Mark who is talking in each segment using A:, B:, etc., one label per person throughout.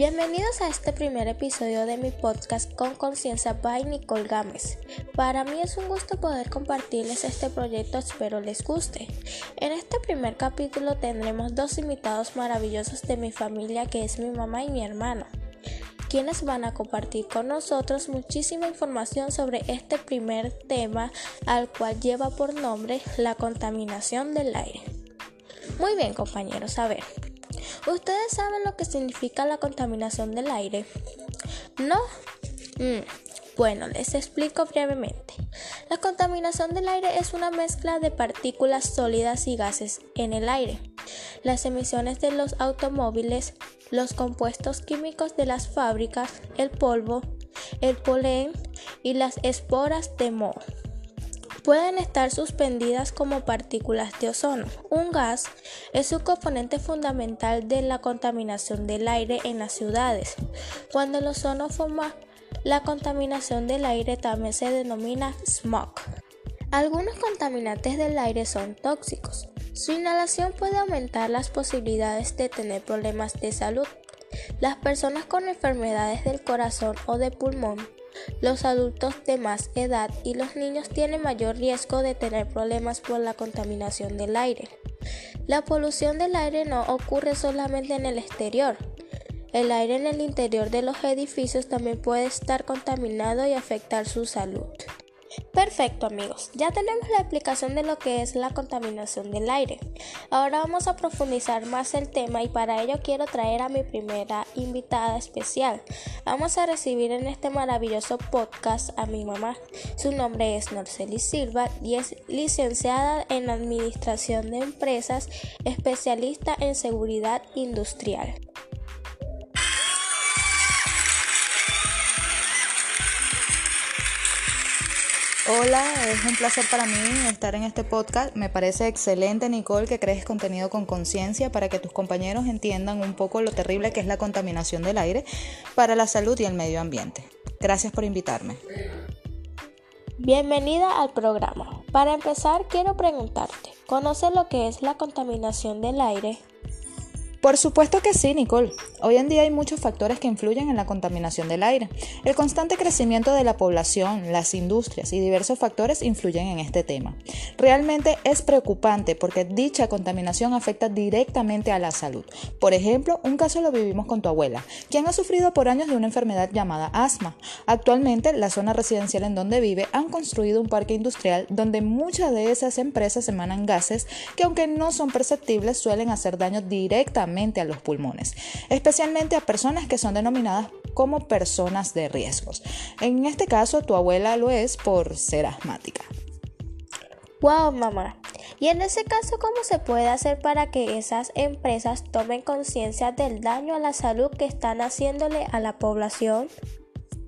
A: Bienvenidos a este primer episodio de mi podcast con conciencia by Nicole Gámez. Para mí es un gusto poder compartirles este proyecto, espero les guste. En este primer capítulo tendremos dos invitados maravillosos de mi familia que es mi mamá y mi hermano quienes van a compartir con nosotros muchísima información sobre este primer tema al cual lleva por nombre la contaminación del aire. Muy bien compañeros, a ver, ¿Ustedes saben lo que significa la contaminación del aire? ¿No? Mm, bueno, les explico brevemente. La contaminación del aire es una mezcla de partículas sólidas y gases en el aire. Las emisiones de los automóviles, los compuestos químicos de las fábricas, el polvo, el polen y las esporas de moho pueden estar suspendidas como partículas de ozono. Un gas es un componente fundamental de la contaminación del aire en las ciudades. Cuando el ozono forma la contaminación del aire también se denomina smog. Algunos contaminantes del aire son tóxicos. Su inhalación puede aumentar las posibilidades de tener problemas de salud. Las personas con enfermedades del corazón o de pulmón los adultos de más edad y los niños tienen mayor riesgo de tener problemas por la contaminación del aire. La polución del aire no ocurre solamente en el exterior. El aire en el interior de los edificios también puede estar contaminado y afectar su salud. Perfecto amigos, ya tenemos la explicación de lo que es la contaminación del aire. Ahora vamos a profundizar más el tema y para ello quiero traer a mi primera invitada especial. Vamos a recibir en este maravilloso podcast a mi mamá. Su nombre es Norceli Silva y es licenciada en Administración de Empresas, especialista en seguridad industrial.
B: Hola, es un placer para mí estar en este podcast. Me parece excelente, Nicole, que crees contenido con conciencia para que tus compañeros entiendan un poco lo terrible que es la contaminación del aire para la salud y el medio ambiente. Gracias por invitarme.
A: Bienvenida al programa. Para empezar, quiero preguntarte, ¿conoces lo que es la contaminación del aire?
B: Por supuesto que sí, Nicole. Hoy en día hay muchos factores que influyen en la contaminación del aire. El constante crecimiento de la población, las industrias y diversos factores influyen en este tema. Realmente es preocupante porque dicha contaminación afecta directamente a la salud. Por ejemplo, un caso lo vivimos con tu abuela, quien ha sufrido por años de una enfermedad llamada asma. Actualmente, la zona residencial en donde vive han construido un parque industrial donde muchas de esas empresas emanan gases que aunque no son perceptibles suelen hacer daño directamente a los pulmones, especialmente a personas que son denominadas como personas de riesgos. En este caso, tu abuela lo es por ser asmática.
A: Wow, mamá. Y en ese caso, ¿cómo se puede hacer para que esas empresas tomen conciencia del daño a la salud que están haciéndole a la población?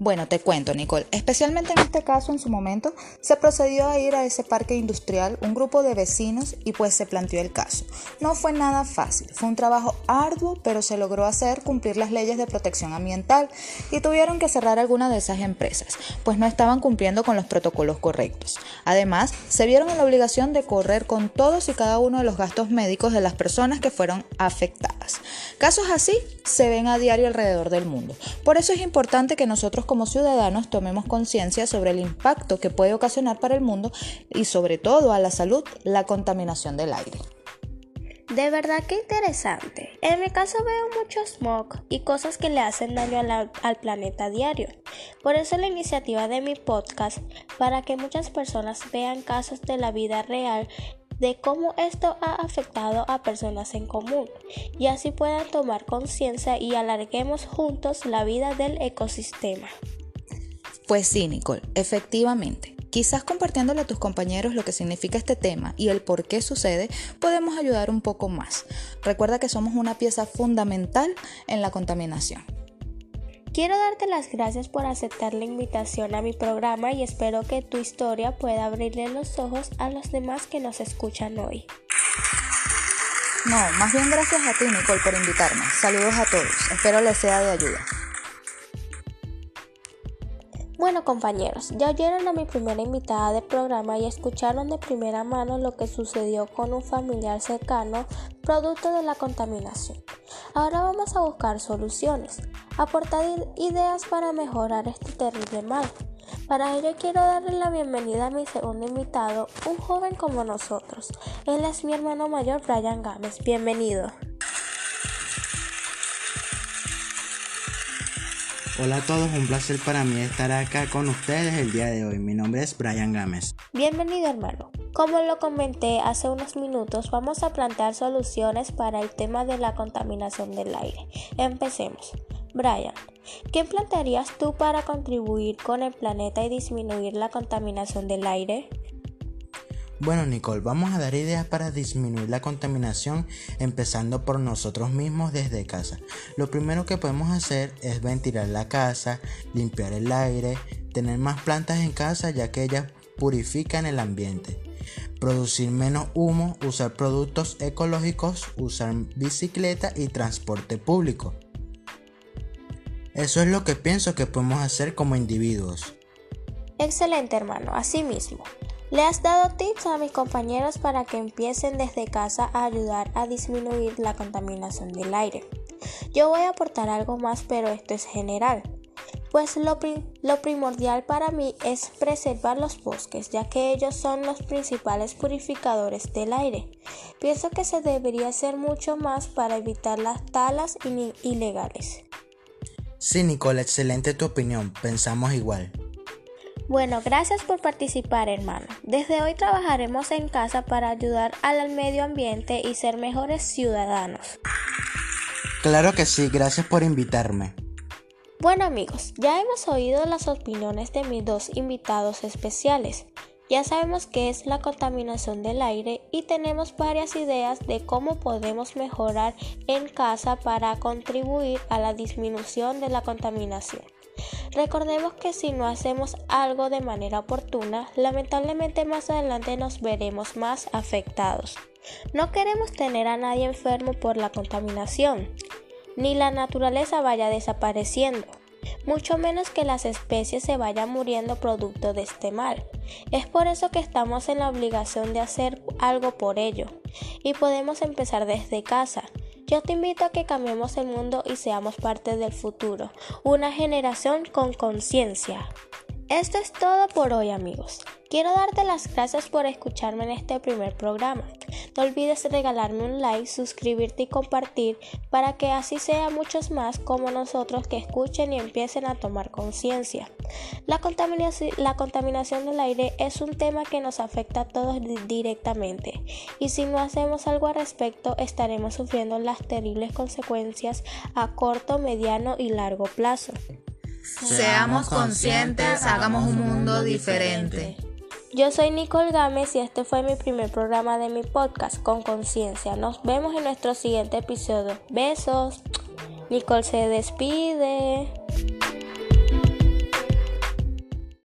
B: Bueno, te cuento, Nicole. Especialmente en este caso, en su momento, se procedió a ir a ese parque industrial un grupo de vecinos y pues se planteó el caso. No fue nada fácil, fue un trabajo arduo, pero se logró hacer cumplir las leyes de protección ambiental y tuvieron que cerrar algunas de esas empresas, pues no estaban cumpliendo con los protocolos correctos. Además, se vieron en la obligación de correr con todos y cada uno de los gastos médicos de las personas que fueron afectadas. Casos así se ven a diario alrededor del mundo. Por eso es importante que nosotros como ciudadanos tomemos conciencia sobre el impacto que puede ocasionar para el mundo y sobre todo a la salud la contaminación del aire.
A: De verdad que interesante. En mi caso veo mucho smog y cosas que le hacen daño al planeta diario. Por eso la iniciativa de mi podcast, para que muchas personas vean casos de la vida real de cómo esto ha afectado a personas en común y así puedan tomar conciencia y alarguemos juntos la vida del ecosistema.
B: Pues sí, Nicole, efectivamente. Quizás compartiéndole a tus compañeros lo que significa este tema y el por qué sucede, podemos ayudar un poco más. Recuerda que somos una pieza fundamental en la contaminación.
A: Quiero darte las gracias por aceptar la invitación a mi programa y espero que tu historia pueda abrirle los ojos a los demás que nos escuchan hoy.
B: No, más bien gracias a ti, Nicole, por invitarme. Saludos a todos. Espero les sea de ayuda.
A: Bueno compañeros, ya oyeron a mi primera invitada del programa y escucharon de primera mano lo que sucedió con un familiar cercano producto de la contaminación. Ahora vamos a buscar soluciones, aportar ideas para mejorar este terrible mal. Para ello quiero darle la bienvenida a mi segundo invitado, un joven como nosotros. Él es mi hermano mayor, Brian Gámez. Bienvenido.
C: Hola a todos, un placer para mí estar acá con ustedes el día de hoy. Mi nombre es Brian Gámez.
A: Bienvenido hermano. Como lo comenté hace unos minutos, vamos a plantear soluciones para el tema de la contaminación del aire. Empecemos. Brian, ¿qué plantearías tú para contribuir con el planeta y disminuir la contaminación del aire?
C: Bueno Nicole, vamos a dar ideas para disminuir la contaminación empezando por nosotros mismos desde casa. Lo primero que podemos hacer es ventilar la casa, limpiar el aire, tener más plantas en casa ya que ellas purifican el ambiente. Producir menos humo, usar productos ecológicos, usar bicicleta y transporte público. Eso es lo que pienso que podemos hacer como individuos.
A: Excelente hermano, así mismo. Le has dado tips a mis compañeros para que empiecen desde casa a ayudar a disminuir la contaminación del aire. Yo voy a aportar algo más, pero esto es general. Pues lo, lo, primordial para mí es preservar los bosques, ya que ellos son los principales purificadores del aire. Pienso que se debería hacer mucho más para evitar las talas ilegales.
C: Sí, Nicole, excelente tu opinión, pensamos igual.
A: Bueno, gracias por participar hermano. Desde hoy trabajaremos en casa para ayudar al medio ambiente y ser mejores ciudadanos.
C: Claro que sí, gracias por invitarme.
A: Bueno amigos, ya hemos oído las opiniones de mis dos invitados especiales. Ya sabemos qué es la contaminación del aire y tenemos varias ideas de cómo podemos mejorar en casa para contribuir a la disminución de la contaminación. Recordemos que si no hacemos algo de manera oportuna, lamentablemente más adelante nos veremos más afectados. No queremos tener a nadie enfermo por la contaminación, ni la naturaleza vaya desapareciendo, mucho menos que las especies se vayan muriendo producto de este mal. Es por eso que estamos en la obligación de hacer algo por ello, y podemos empezar desde casa, yo te invito a que cambiemos el mundo y seamos parte del futuro, una generación con conciencia. Esto es todo por hoy amigos. Quiero darte las gracias por escucharme en este primer programa. No olvides regalarme un like, suscribirte y compartir para que así sea muchos más como nosotros que escuchen y empiecen a tomar conciencia. La la contaminación del aire es un tema que nos afecta a todos directamente y si no hacemos algo al respecto estaremos sufriendo las terribles consecuencias a corto, mediano y largo plazo.
B: Seamos conscientes, hagamos un mundo diferente.
A: Yo soy Nicole Gámez y este fue mi primer programa de mi podcast con conciencia. Nos vemos en nuestro siguiente episodio. Besos. Nicole se despide.